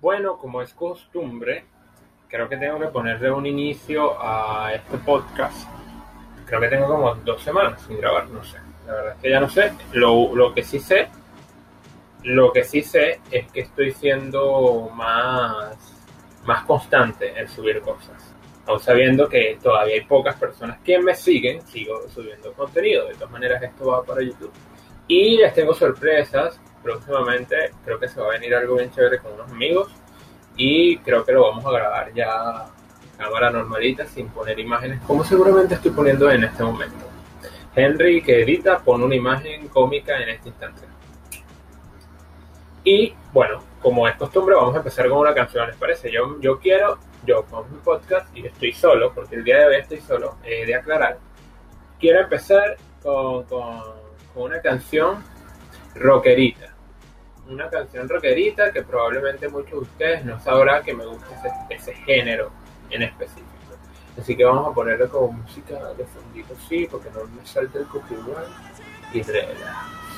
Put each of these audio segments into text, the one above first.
Bueno, como es costumbre, creo que tengo que ponerle un inicio a este podcast. Creo que tengo como dos semanas sin grabar, no sé. La verdad es que ya no sé. Lo, lo que sí sé, lo que sí sé es que estoy siendo más, más constante en subir cosas. Aún sabiendo que todavía hay pocas personas que me siguen, sigo subiendo contenido. De todas maneras, esto va para YouTube. Y les tengo sorpresas. Próximamente creo que se va a venir algo bien chévere con unos amigos. Y creo que lo vamos a grabar ya cámara normalita, sin poner imágenes, como seguramente estoy poniendo en este momento. Henry, que edita, pone una imagen cómica en este instante. Y bueno, como es costumbre, vamos a empezar con una canción, ¿les parece? Yo, yo quiero, yo con mi podcast, y estoy solo, porque el día de hoy estoy solo, he de aclarar, quiero empezar con, con, con una canción rockerita. Una canción rockerita que probablemente muchos de ustedes no sabrán que me gusta ese, género en específico. Así que vamos a ponerle como música de fondito, sí, porque no me salta el copyright. Y.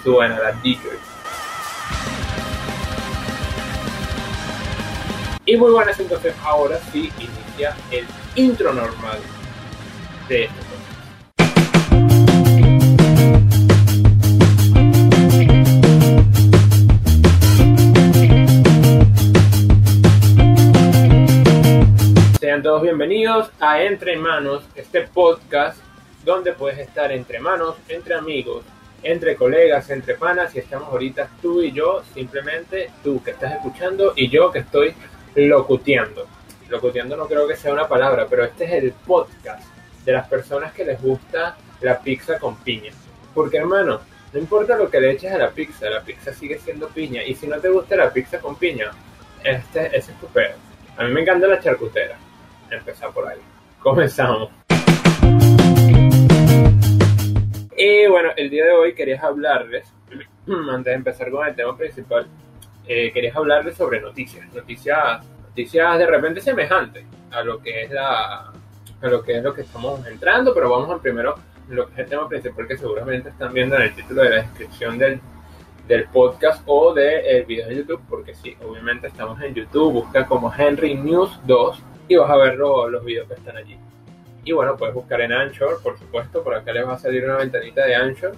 Suena la DJ. Y muy buenas, entonces ahora sí inicia el intro normal de este Sean todos bienvenidos a Entre Manos, este podcast donde puedes estar entre manos, entre amigos, entre colegas, entre panas y estamos ahorita tú y yo, simplemente tú que estás escuchando y yo que estoy locuteando. Locuteando no creo que sea una palabra, pero este es el podcast de las personas que les gusta la pizza con piña. Porque hermano, no importa lo que le eches a la pizza, la pizza sigue siendo piña. Y si no te gusta la pizza con piña, este, es tu pedo. A mí me encanta la charcutera. Empezar por ahí. Comenzamos. Y bueno, el día de hoy quería hablarles, antes de empezar con el tema principal, eh, quería hablarles sobre noticias. Noticias, noticias de repente semejantes a lo que es la a lo que es lo que estamos entrando, pero vamos a primero lo que es el tema principal que seguramente están viendo en el título de la descripción del, del podcast o del video de YouTube, porque sí, obviamente estamos en YouTube, busca como Henry News 2 y vas a ver lo- los videos que están allí. Y bueno, puedes buscar en Anchor, por supuesto, por acá les va a salir una ventanita de Anchor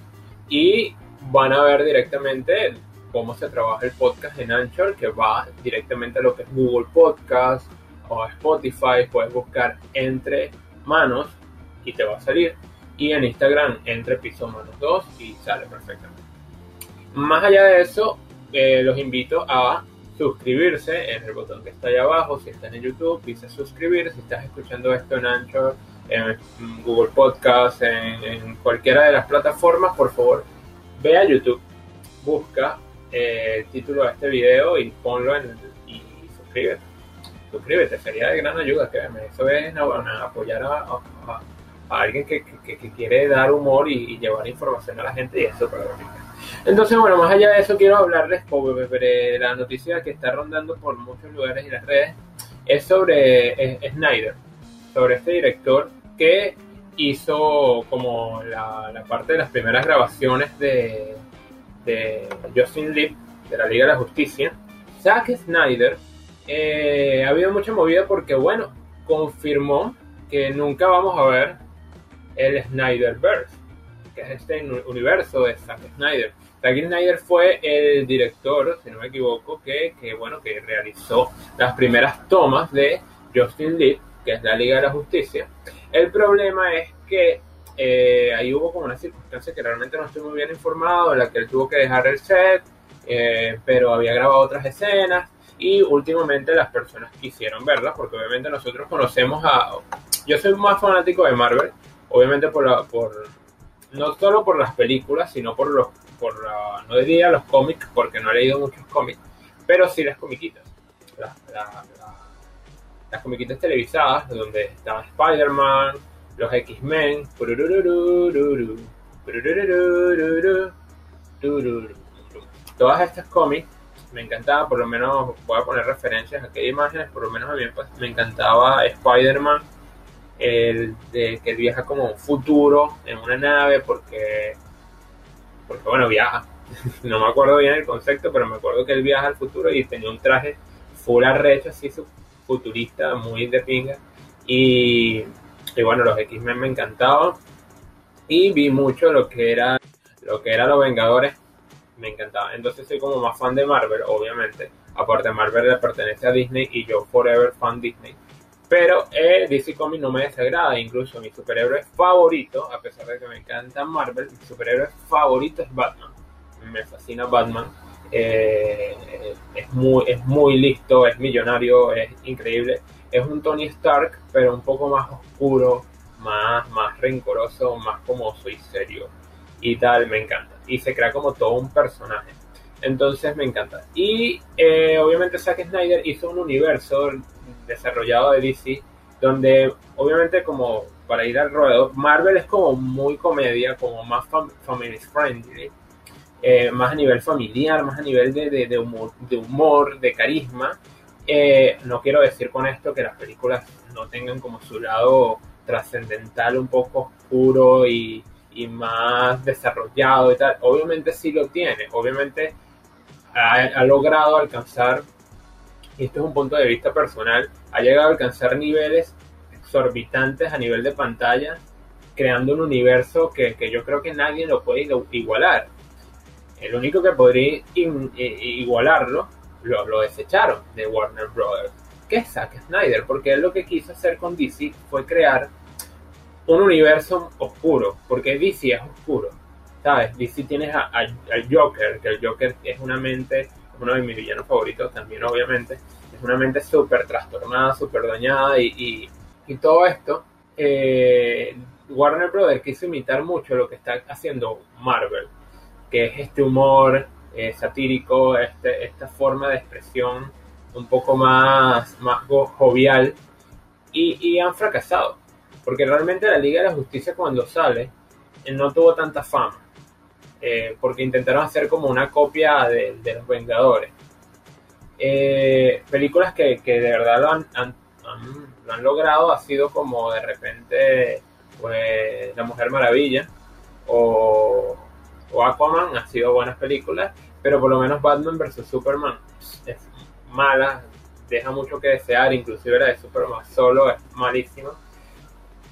y van a ver directamente cómo se trabaja el podcast en Anchor, que va directamente a lo que es Google Podcast o Spotify, puedes buscar entre manos y te va a salir. Y en Instagram entre piso manos 2 y sale perfectamente. Más allá de eso, eh, los invito a suscribirse en el botón que está ahí abajo. Si estás en YouTube, dice suscribir. Si estás escuchando esto en Anchor, en Google Podcast, en, cualquiera de las plataformas, por favor, ve a YouTube, busca eh, el título de este video y ponlo en y suscríbete. Suscríbete, sería de gran ayuda, créeme. Eso es apoyar a, a- alguien que, que- que quiere dar humor y, y llevar información a la gente y eso para entonces, bueno, más allá de eso, quiero hablarles sobre la noticia que está rondando por muchos lugares y las redes. Es sobre Snyder, sobre este director que hizo como la, parte de las primeras grabaciones de, de Justin Lee, de la Liga de la Justicia. Zack Snyder, eh, ha habido mucha movida porque, bueno, confirmó que nunca vamos a ver el Snyderverse que es este uni- universo de Zack Snyder. Zack Snyder fue el director, si no me equivoco, que, que, bueno, que realizó las primeras tomas de Justin Lee, que es la Liga de la Justicia. El problema es que eh, ahí hubo como una circunstancia que realmente no estoy muy bien informado, en la que él tuvo que dejar el set, eh, pero había grabado otras escenas y últimamente las personas quisieron verlas, porque obviamente nosotros conocemos a... Yo soy más fanático de Marvel, obviamente por, la, por no solo por las películas, sino por los, por la- no diría los cómics, porque no he leído muchos cómics, pero sí las comiquitas. La- la- las comiquitas televisadas, donde estaba Spider-Man, los X-Men, todas estas cómics me encantaba, por lo menos voy a poner referencias a aquellas imágenes, por lo menos a mí pues, me encantaba Spider-Man el de que él viaja como un futuro en una nave porque porque bueno viaja no me acuerdo bien el concepto pero me acuerdo que él viaja al futuro y tenía un traje full arrecho, así futurista, muy de pinga. Y, y bueno, los X-Men me encantaban. Y vi mucho lo que era lo que era Los Vengadores, me encantaba. Entonces soy como más fan de Marvel, obviamente. Aparte Marvel le pertenece a Disney y yo forever fan Disney. Pero eh, DC Comics no me desagrada, incluso mi superhéroe favorito, a pesar de que me encanta Marvel, mi superhéroe favorito es Batman. Me fascina Batman. Eh, es, muy, es muy listo, es millonario, es increíble. Es un Tony Stark, pero un poco más oscuro, más, más rencoroso, más como soy serio y tal, me encanta. Y se crea como todo un personaje. Entonces me encanta. Y eh, obviamente Zack Snyder hizo un universo desarrollado de DC donde obviamente como para ir al ruedo, Marvel es como muy comedia, como más family friendly, eh, más a nivel familiar, más a nivel de, de, humor, de, carisma. Eh, no quiero decir con esto que las películas no tengan como su lado trascendental un poco oscuro y, y más desarrollado y tal. Obviamente sí lo tiene, obviamente ha, logrado alcanzar, y esto es un punto de vista personal, ha llegado a alcanzar niveles exorbitantes a nivel de pantalla, creando un universo que, que yo creo que nadie lo puede igualar. El único que podría igualarlo lo, lo desecharon de Warner Brothers, que es Zack Snyder, porque él lo que quiso hacer con DC fue crear un universo oscuro, porque DC es oscuro, ¿sabes? DC tienes al Joker, que el Joker es una mente, es uno de mis villanos favoritos también, obviamente, es una mente súper trastornada, súper dañada y, y, todo esto. Eh, Warner Brothers quiso imitar mucho lo que está haciendo Marvel, que es este humor eh, satírico, este, esta forma de expresión un poco más, más jovial, y, y han fracasado porque realmente la Liga de la Justicia cuando sale eh, no tuvo tanta fama. Eh, porque intentaron hacer como una copia de, Los Vengadores. Eh, películas que, de verdad lo han, logrado ha sido como de repente pues, La Mujer Maravilla o, o Aquaman, han sido buenas películas, pero por lo menos Batman vs. Superman es mala, deja mucho que desear, inclusive la de Superman solo es malísima.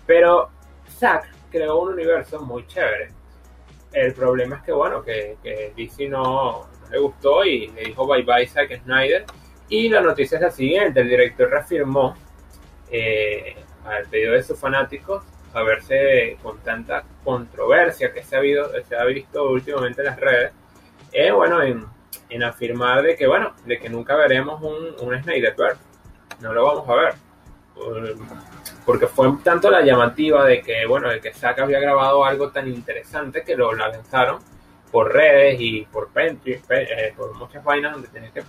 Pero Zack creó un universo muy chévere. El problema es que, bueno, que, que DC no, le gustó y le dijo bye bye Zack Snyder. Y la noticia es la siguiente: el director reafirmó eh, al pedido de sus fanáticos a verse con tanta controversia que se ha, habido, se ha visto últimamente en las redes, eh, bueno, en, en, afirmar de que, bueno, de que nunca veremos un, un Snyder No lo vamos a ver porque fue tanto la llamativa de que, bueno, de que Zack había grabado algo tan interesante que lo lanzaron por redes y por Pinterest, eh, por muchas vainas donde tenías que...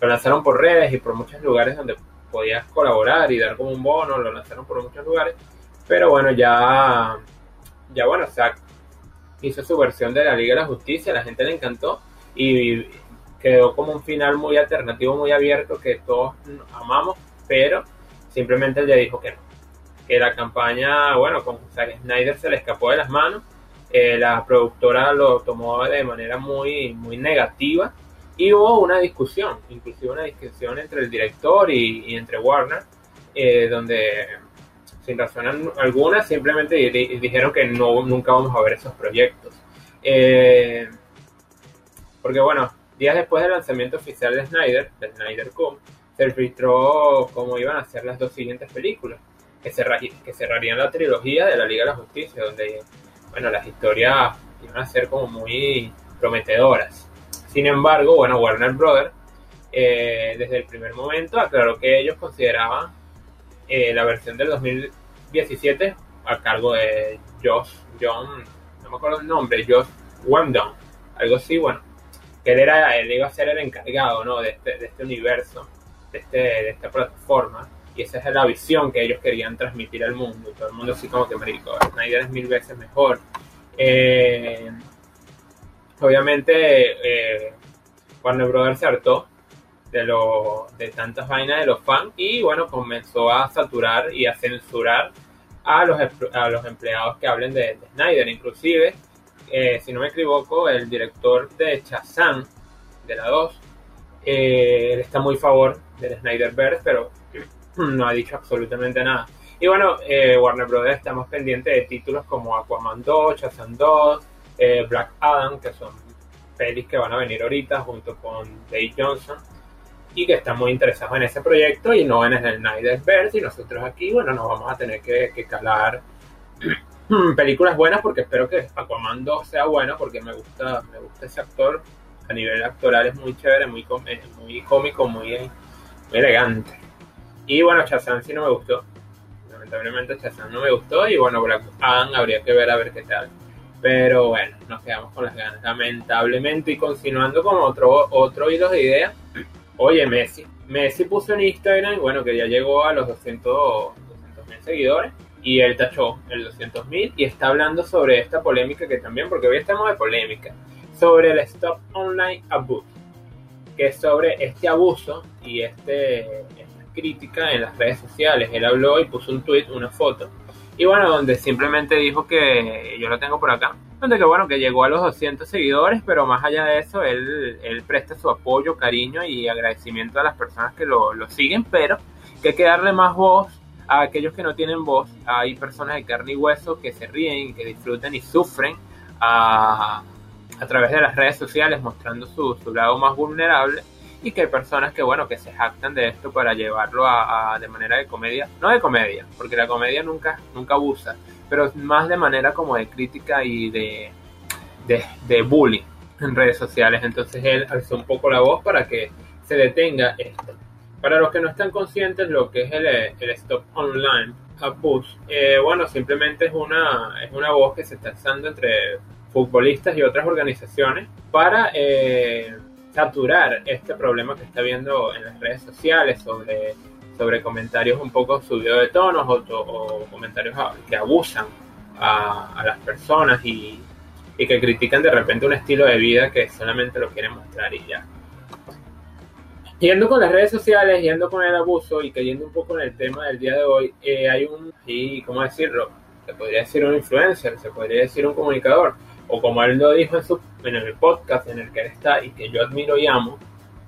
Lo lanzaron por redes y por muchos lugares donde podías colaborar y dar como un bono, lo lanzaron por muchos lugares, pero bueno, ya, ya bueno, Zack hizo su versión de la Liga de la Justicia, la gente le encantó y quedó como un final muy alternativo, muy abierto que todos amamos, pero Simplemente él ya dijo que no. Que la campaña, bueno, con Snyder se le escapó de las manos. Eh, la productora lo tomó de manera muy, muy negativa y hubo una discusión, inclusive una discusión entre el director y, entre Warner, eh, donde sin razón alguna simplemente dijeron que no, nunca vamos a ver esos proyectos. Eh, porque bueno, días después del lanzamiento oficial de Snyder, de Snyder Cut, se filtró cómo iban a ser las dos siguientes películas, que, cerrarían la trilogía de la Liga de la Justicia, donde, bueno, las historias iban a ser como muy prometedoras. Sin embargo, bueno, Warner Brothers, eh, desde el primer momento, aclaró que ellos consideraban eh, la versión del 2017 a cargo de Josh, John, no me acuerdo el nombre, Josh Wendon, algo así, bueno, que él, era, él iba a ser el encargado, ¿no? de este, de este universo de, este, de esta plataforma y esa es la visión que ellos querían transmitir al mundo todo el mundo así como que marico Snyder es mil veces mejor eh, obviamente eh, Warner Brothers se hartó de, lo, de tantas vainas de los fans y bueno comenzó a saturar y a censurar a los, a los empleados que hablen de, Snyder. Inclusive eh, si no me equivoco el director de Shazam de la 2 Eh, él está muy a favor del Snyderverse, pero no ha dicho absolutamente nada. Y bueno, eh, Warner Brothers estamos pendientes de títulos como Aquaman 2, Shazam 2, eh, Black Adam, que son pelis que van a venir ahorita junto con Dave Johnson y que están muy interesados en ese proyecto y no en el Snyderverse y nosotros aquí, bueno, nos vamos a tener que, calar películas buenas porque espero que Aquaman 2 sea bueno porque me gusta, me gusta ese actor a nivel actoral es muy chévere, muy, muy cómico, muy, muy elegante. Y bueno, Shazam sí no me gustó. Lamentablemente Shazam no me gustó y bueno, Black Adam habría que ver a ver qué tal. Pero bueno, nos quedamos con las ganas. Lamentablemente y continuando con otro, otro hilo de ideas. Oye, Messi. Messi puso en Instagram, bueno, que ya llegó a los 200 mil seguidores y él tachó el 200 mil y está hablando sobre esta polémica que también, porque hoy estamos de polémica, sobre el Stop Online Abuse, que es sobre este abuso y este, esta crítica en las redes sociales. Él habló y puso un tweet, una foto y bueno, donde simplemente dijo que, yo lo tengo por acá, donde que bueno, que llegó a los 200 seguidores, pero más allá de eso, él, él presta su apoyo, cariño y agradecimiento a las personas que lo, lo siguen, pero que hay que darle más voz a aquellos que no tienen voz. Hay personas de carne y hueso que se ríen, que disfrutan y sufren a, a través de las redes sociales, mostrando su, su lado más vulnerable y que hay personas que, bueno, que se jactan de esto para llevarlo a, de manera de comedia, no de comedia, porque la comedia nunca, nunca abusa, pero más de manera como de crítica y de, de, bullying en redes sociales. Entonces él alzó un poco la voz para que se detenga esto. Para los que no están conscientes lo que es el, el Stop Online Abuse, eh, bueno, simplemente es una, es una voz que se está alzando entre futbolistas y otras organizaciones para eh, saturar este problema que está viendo en las redes sociales sobre, sobre comentarios un poco subidos de tonos o, comentarios que abusan a, las personas y, que critican de repente un estilo de vida que solamente lo quieren mostrar y ya. Yendo con las redes sociales, yendo con el abuso y cayendo un poco en el tema del día de hoy, eh, hay un, y ¿cómo decirlo? Se podría decir un influencer, se podría decir un comunicador, o como él lo dijo en, su, en el podcast en el que él está y que yo admiro y amo,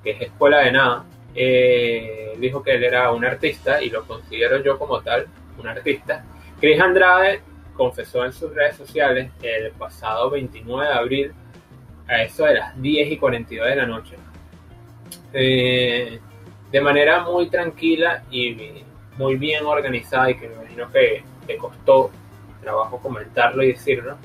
que es Escuela de Nada, eh, dijo que él era un artista y lo considero yo como tal, un artista. Chris Andrade confesó en sus redes sociales el pasado 29 de abril, a eso de las 10 y 42 de la noche, eh, de manera muy tranquila y muy bien organizada y que me imagino que le costó trabajo comentarlo y decirlo,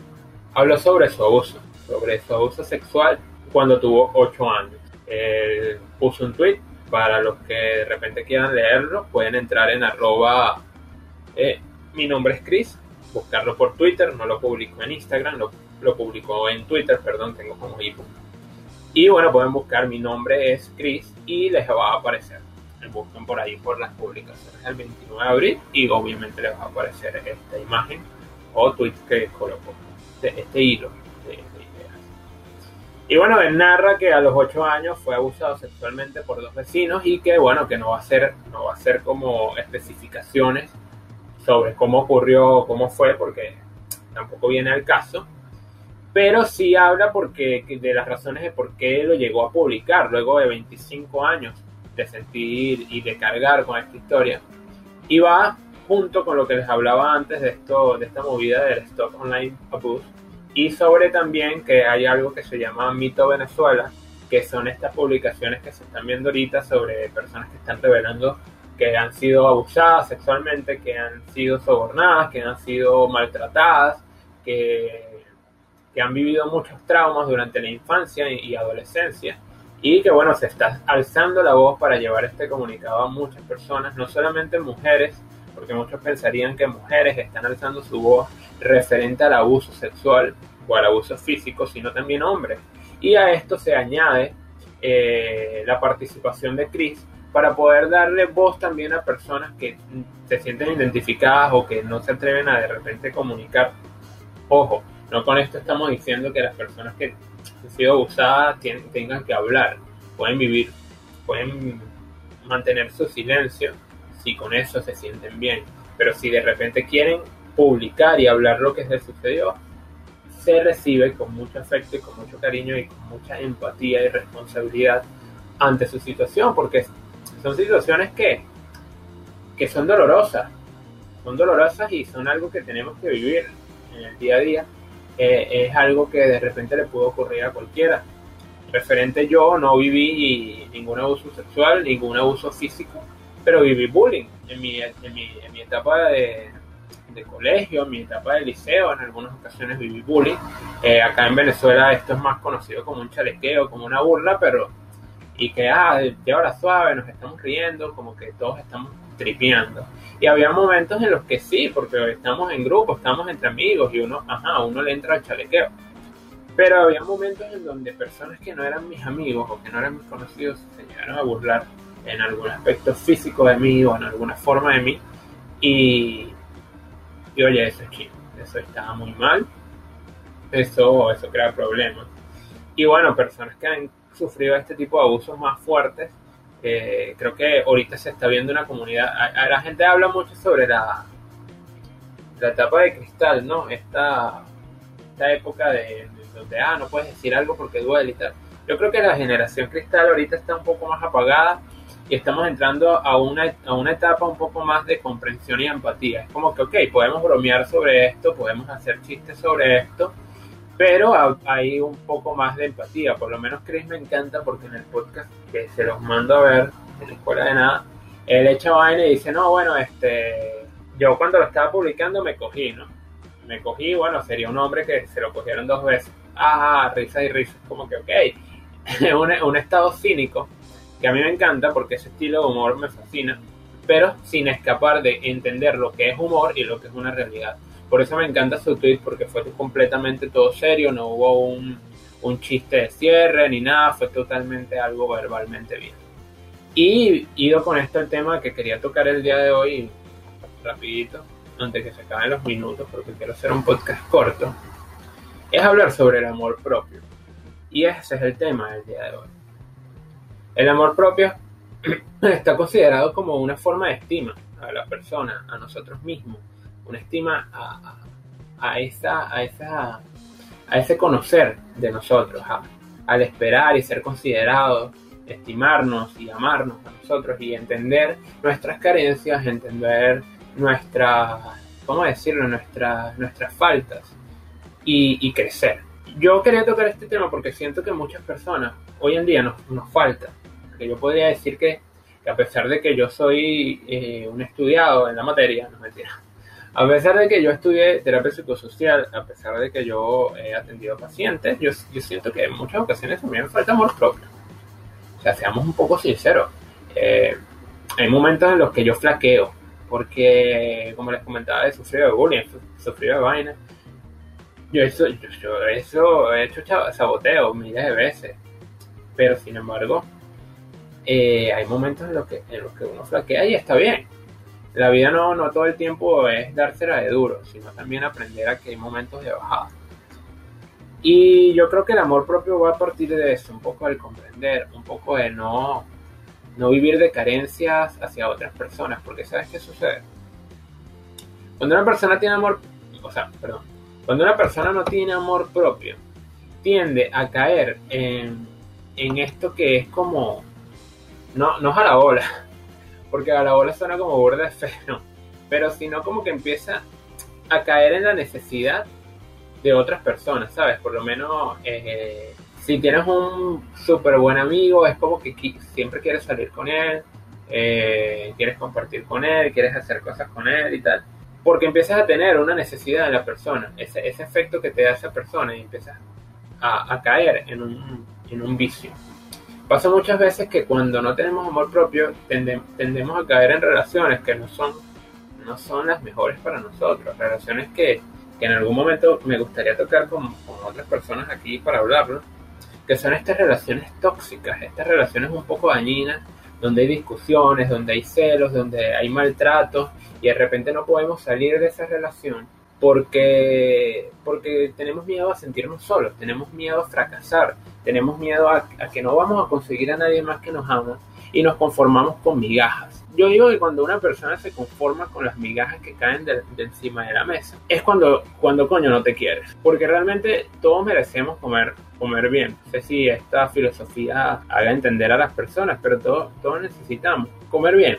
habló sobre su abuso, sobre su abuso sexual cuando tuvo 8 años. Él puso un tweet, para los que de repente quieran leerlo, pueden entrar en arroba, eh, mi nombre es Chris, buscarlo por Twitter, no lo publicó en Instagram, lo, lo en Twitter, perdón, tengo como ebook. Y bueno, pueden buscar mi nombre es Chris y les va a aparecer. Busquen por ahí por las publicaciones del 29 de abril y obviamente les va a aparecer esta imagen o tweet que colocó. Este, este, hilo. Y bueno, él narra que a los 8 años fue abusado sexualmente por dos vecinos y que bueno, que no va a ser, no va a ser como especificaciones sobre cómo ocurrió, cómo fue, porque tampoco viene al caso. Pero sí habla porque, de las razones de por qué lo llegó a publicar luego de 25 años de sentir y de cargar con esta historia. Y va junto con lo que les hablaba antes de esto, de esta movida del Stock Online Abuse, y sobre también que hay algo que se llama Mito Venezuela, que son estas publicaciones que se están viendo ahorita sobre personas que están revelando que han sido abusadas sexualmente, que han sido sobornadas, que han sido maltratadas, que, que han vivido muchos traumas durante la infancia y adolescencia y que bueno, se está alzando la voz para llevar este comunicado a muchas personas, no solamente mujeres, porque muchos pensarían que mujeres están alzando su voz referente al abuso sexual o al abuso físico, sino también hombres. Y a esto se añade eh, la participación de Chris para poder darle voz también a personas que se sienten identificadas o que no se atreven a de repente comunicar. Ojo, no con esto estamos diciendo que las personas que han sido abusadas tengan que hablar, pueden vivir, pueden mantener su silencio si con eso se sienten bien. Pero si de repente quieren publicar y hablar lo que les sucedió, se recibe con mucho afecto y con mucho cariño y con mucha empatía y responsabilidad ante su situación, porque son situaciones que, que son dolorosas, son dolorosas y son algo que tenemos que vivir en el día a día. Eh, es algo que de repente le puede ocurrir a cualquiera. Referente yo no viví ningún abuso sexual, ningún abuso físico, pero viví bullying en mi, en mi, en mi etapa de, de colegio, en mi etapa de liceo, en algunas ocasiones viví bullying. Eh, acá en Venezuela esto es más conocido como un chalequeo, como una burla, pero y que, ah, de ahora suave, nos estamos riendo, como que todos estamos tripeando. Y había momentos en los que sí, porque estamos en grupo, estamos entre amigos y uno, ajá, uno le entra al chalequeo. Pero había momentos en donde personas que no eran mis amigos o que no eran mis conocidos se llegaron a burlar en algún aspecto físico de mí o en alguna forma de mí. Y, y oye, eso es chido, eso estaba muy mal, eso, eso crea problemas. Y bueno, personas que han sufrido este tipo de abusos más fuertes, eh, creo que ahorita se está viendo una comunidad, la gente habla mucho sobre la, la etapa de cristal, ¿no? Esta, esta época de, donde, ah, no puedes decir algo porque duele y tal. Yo creo que la generación cristal ahorita está un poco más apagada y estamos entrando a una, a una etapa un poco más de comprensión y empatía. Es como que, ok, podemos bromear sobre esto, podemos hacer chistes sobre esto, pero hay un poco más de empatía. Por lo menos Chris me encanta porque en el podcast que se los mando a ver en la escuela de nada, él echa vaina y dice, no, bueno, este, yo cuando lo estaba publicando me cogí, ¿no? Me cogí, bueno, sería un hombre que se lo cogieron dos veces. Ah, risas y risas, como que, ok, un, un estado cínico que a mí me encanta porque ese estilo de humor me fascina, pero sin escapar de entender lo que es humor y lo que es una realidad. Por eso me encanta su tweet porque fue completamente todo serio, no hubo un, un chiste de cierre ni nada, fue totalmente algo verbalmente bien. Y ido con esto el tema que quería tocar el día de hoy, rapidito, antes que se acaben los minutos, porque quiero hacer un podcast corto, es hablar sobre el amor propio. Y ese es el tema del día de hoy. El amor propio está considerado como una forma de estima a la persona, a nosotros mismos, una estima a, esa, a, esa, a ese conocer de nosotros, al esperar y ser considerados, estimarnos y amarnos a nosotros y entender nuestras carencias, entender nuestras, ¿cómo decirlo?, nuestras, nuestras faltas y, y crecer. Yo quería tocar este tema porque siento que muchas personas hoy en día nos, nos falta que yo podría decir que, a pesar de que yo soy eh, un estudiado en la materia, no mentira, a pesar de que yo estudié terapia psicosocial, a pesar de que yo he atendido pacientes, yo, yo siento que en muchas ocasiones también falta amor propio. O sea, seamos un poco sinceros. Eh, hay momentos en los que yo flaqueo, porque, como les comentaba, he sufrido de bullying, he sufrido de vaina. Yo eso, yo eso he hecho saboteo miles de veces, pero sin embargo, eh, hay momentos en los, que, en los que uno flaquea y está bien. La vida no, no todo el tiempo es dársela de duro, sino también aprender a que hay momentos de bajada. Y yo creo que el amor propio va a partir de eso, un poco del comprender, un poco de no, no vivir de carencias hacia otras personas, porque ¿sabes qué sucede? Cuando una persona tiene amor, o sea, perdón, cuando una persona no tiene amor propio, tiende a caer en, en esto que es como no, no a la bola, porque a la bola suena como borde de feo, pero sino como que empieza a caer en la necesidad de otras personas, ¿sabes? Por lo menos eh, si tienes un súper buen amigo, es como que siempre quieres salir con él, eh, quieres compartir con él, quieres hacer cosas con él y tal. Porque empiezas a tener una necesidad en la persona, ese, ese efecto que te da esa persona y empiezas a, a caer en un, en un vicio. Pasa muchas veces que cuando no tenemos amor propio tendemos a caer en relaciones que no son, no son las mejores para nosotros, relaciones que, que en algún momento me gustaría tocar con, con, otras personas aquí para hablarlo, que son estas relaciones tóxicas, estas relaciones un poco dañinas, donde hay discusiones, donde hay celos, donde hay maltratos y de repente no podemos salir de esa relación porque, porque tenemos miedo a sentirnos solos, tenemos miedo a fracasar, tenemos miedo a, que no vamos a conseguir a nadie más que nos ama y nos conformamos con migajas. yo digo que cuando una persona se conforma con las migajas que caen de, encima de la mesa, es cuando, cuando coño no te quieres. Porque realmente todos merecemos comer, comer bien. No sé si esta filosofía haga entender a las personas, pero todos, todos necesitamos comer bien.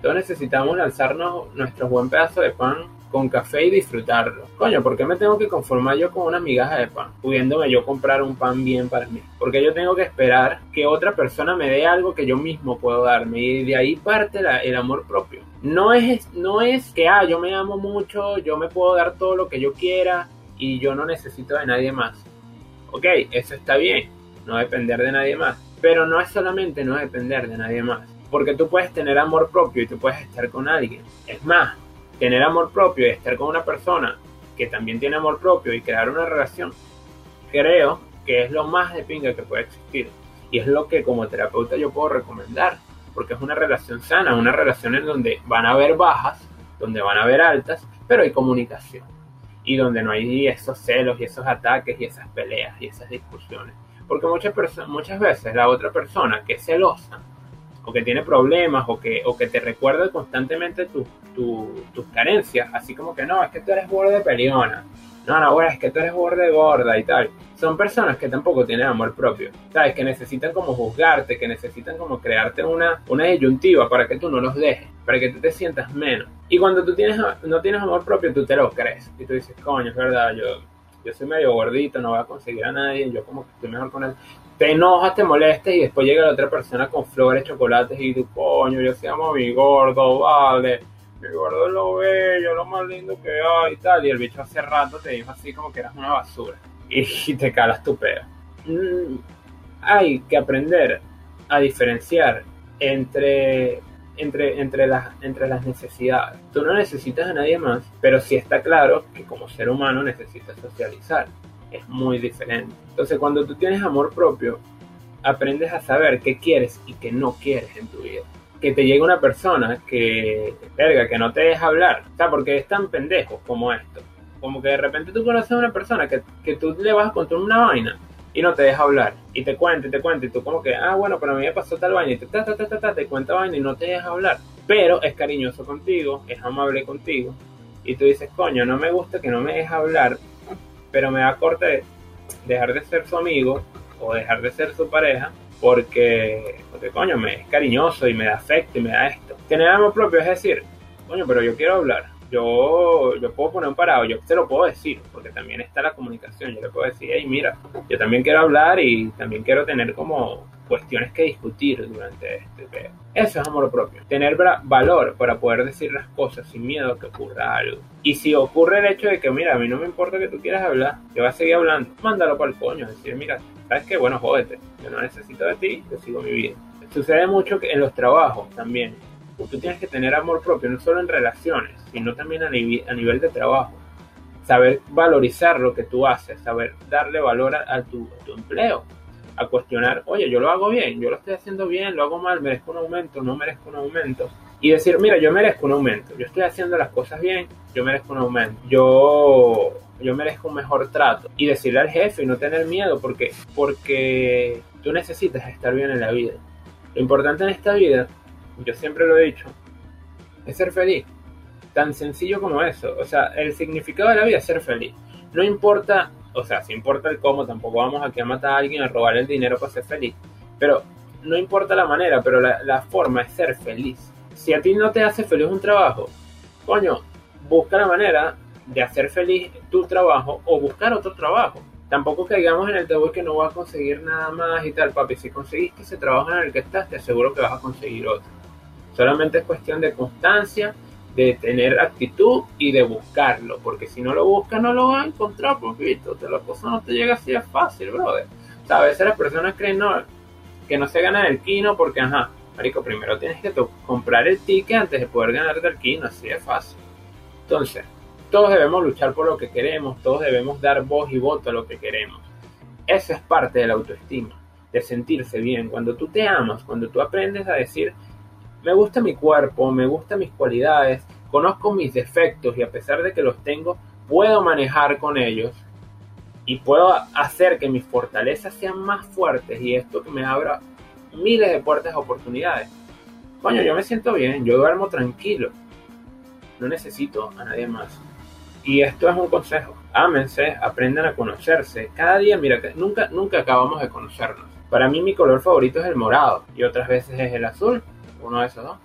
Todos necesitamos lanzarnos nuestro buen pedazo de pan con café y disfrutarlo. Coño, ¿por qué me tengo que conformar yo con una migaja de pan? Pudiéndome yo comprar un pan bien para mí. Porque yo tengo que esperar que otra persona me dé algo que yo mismo puedo darme. Y de ahí parte el amor propio. No es, no es que, ah, yo me amo mucho, yo me puedo dar todo lo que yo quiera y yo no necesito de nadie más. Ok, eso está bien, no depender de nadie más. Pero no es solamente no depender de nadie más. Porque tú puedes tener amor propio y tú puedes estar con alguien. Es más, tener amor propio y estar con una persona que también tiene amor propio y crear una relación, creo que es lo más de pinga que puede existir. Y es lo que como terapeuta yo puedo recomendar, porque es una relación sana, una relación en donde van a haber bajas, donde van a haber altas, pero hay comunicación. Y donde no hay esos celos y esos ataques y esas peleas y esas discusiones. Porque muchas, muchas veces la otra persona que es celosa o que tiene problemas o que, o que te recuerda constantemente tus carencias, así como que no, es que tú eres borde peleona, no, no, bueno, es que tú eres borde gorda y tal. Son personas que tampoco tienen amor propio, ¿sabes? Que necesitan como juzgarte, que necesitan como crearte una, una disyuntiva para que tú no los dejes, para que tú te sientas menos. Y cuando tú tienes, no tienes amor propio, tú te lo crees. Y tú dices, coño, es verdad, yo, yo soy medio gordito, no voy a conseguir a nadie, yo como que estoy mejor con él te enojas, te molestes y después llega la otra persona con flores, chocolates y tu coño, yo se llamo mi gordo, vale, mi gordo es lo bello, lo más lindo que hay y tal. Y el bicho hace rato te dijo así como que eras una basura y te calas tu pedo. Mm, hay que aprender a diferenciar entre entre, entre, las, entre las necesidades. Tú no necesitas a nadie más, pero sí está claro que como ser humano necesitas socializar es muy diferente. Entonces, cuando tú tienes amor propio, aprendes a saber qué quieres y qué no quieres en tu vida. Que te llegue una persona que, verga, que no te deja hablar. O sea, porque es tan pendejo como esto. Como que de repente tú conoces a una persona que, que tú le vas a contar una vaina y no te deja hablar. Y te cuenta y te cuenta y tú como que, ah, bueno, pero a mí me pasó tal vaina y te, ta, ta, ta, ta, te cuenta vaina y no te deja hablar. Pero es cariñoso contigo, es amable contigo. Y tú dices, coño, no me gusta que no me deja hablar pero me da corte dejar de ser su amigo o dejar de ser su pareja porque, porque coño, me es cariñoso y me da afecto y me da esto. Tener amor propio es decir, coño, pero yo quiero hablar, yo, yo puedo poner un parado, yo te lo puedo decir, porque también está la comunicación, yo le puedo decir, hey, mira, yo también quiero hablar y también quiero tener como cuestiones que discutir durante este video. Eso es amor propio. Tener valor para poder decir las cosas sin miedo a que ocurra algo. Y si ocurre el hecho de que, mira, a mí no me importa que tú quieras hablar, yo voy a seguir hablando, mándalo para el coño. Decir, mira, ¿sabes qué? Bueno, jódete. Yo no necesito de ti, yo sigo mi vida. Sucede mucho que en los trabajos también. Tú tienes que tener amor propio, no solo en relaciones, sino también a, nivel de trabajo. Saber valorizar lo que tú haces, saber darle valor a tu empleo a cuestionar, oye, yo lo hago bien, yo lo estoy haciendo bien, lo hago mal, merezco un aumento, no merezco un aumento. Y decir, mira, yo merezco un aumento, yo estoy haciendo las cosas bien, yo merezco un aumento, yo, yo merezco un mejor trato. Y decirle al jefe y no tener miedo, porque, porque tú necesitas estar bien en la vida. Lo importante en esta vida, yo siempre lo he dicho, es ser feliz. Tan sencillo como eso. O sea, el significado de la vida es ser feliz. No importa o sea, si importa el cómo, tampoco vamos aquí a matar a alguien, a robar el dinero para ser feliz. Pero no importa la manera, pero la, forma es ser feliz. Si a ti no te hace feliz un trabajo, coño, busca la manera de hacer feliz tu trabajo o buscar otro trabajo. Tampoco caigamos en el tabú que no vas a conseguir nada más y tal, papi. Si conseguiste ese trabajo en el que estás, te aseguro que vas a conseguir otro. Solamente es cuestión de constancia de tener actitud y de buscarlo, porque si no lo buscas no lo vas a encontrar, poquito, te la cosa no te llega así de fácil, brother. O sea, a veces las personas creen no, que no se gana el kino porque, ajá, marico, primero tienes que comprar el ticket antes de poder ganarte el kino, así de fácil. Entonces, todos debemos luchar por lo que queremos, todos debemos dar voz y voto a lo que queremos. Eso es parte de la autoestima, de sentirse bien. Cuando tú te amas, cuando tú aprendes a decir, me gusta mi cuerpo, me gustan mis cualidades, conozco mis defectos y a pesar de que los tengo, puedo manejar con ellos y puedo hacer que mis fortalezas sean más fuertes y esto me abra miles de puertas de oportunidades. coño, yo me siento bien, yo duermo tranquilo. No necesito a nadie más. Y esto es un consejo. Ámense, aprendan a conocerse. Cada día, mira, nunca, nunca acabamos de conocernos. Para mí mi color favorito es el morado y otras veces es el azul, uno de esos dos.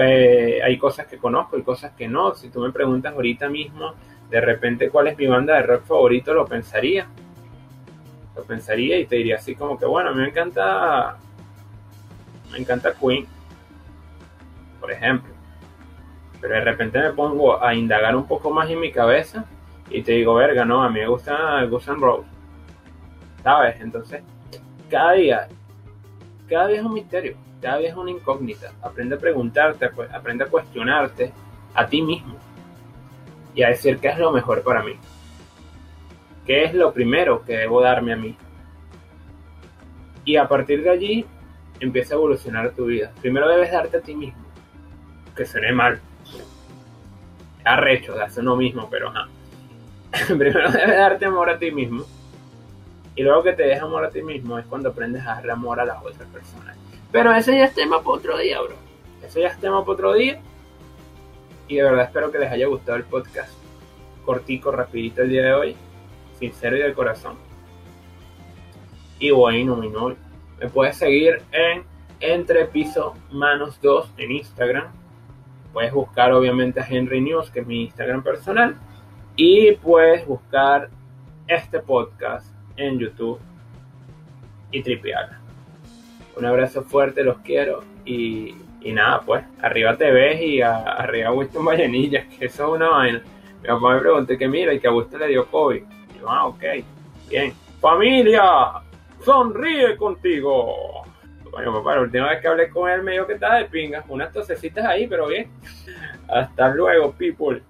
Eh, hay cosas que conozco y cosas que no. Si tú me preguntas ahorita mismo, de repente cuál es mi banda de rock favorito, lo pensaría. Lo pensaría y te diría así como que, bueno, a mí me encanta, me encanta Queen, por ejemplo. Pero de repente me pongo a indagar un poco más en mi cabeza y te digo, verga, no, a mí me gusta Guns N' Roses. ¿Sabes? Entonces, cada día, cada día es un misterio, cada día es una incógnita. Aprende a preguntarte, aprende a cuestionarte a ti mismo y a decir qué es lo mejor para mí. ¿Qué es lo primero que debo darme a mí? Y a partir de allí empieza a evolucionar tu vida. Primero debes darte a ti mismo. Que suene mal. Arrecho, hace uno mismo, pero ajá. Primero debes darte amor a ti mismo. Y luego que te des amor a ti mismo es cuando aprendes a darle amor a las otras personas. Pero ese ya es tema para otro día, bro. Ese ya es tema para otro día. Y de verdad espero que les haya gustado el podcast. Cortico, rapidito el día de hoy. Sincero y del corazón. Y bueno, mi no, me puedes seguir en Entre Piso Manos 2 en Instagram. Puedes buscar obviamente a Henry News, que es mi Instagram personal. Y puedes buscar este podcast en YouTube y tripearla. Un abrazo fuerte, los quiero y, nada, pues, arriba te ves y arriba Winston Vallenilla, que eso es una vaina. Mi papá me preguntó que mira y que a Winston le dio COVID. Y yo, ah, ok, bien. Familia, sonríe contigo. Bueno, papá, la última vez que hablé con él me dijo que estaba de pinga. Unas tosecitas ahí, pero bien. Hasta luego, people.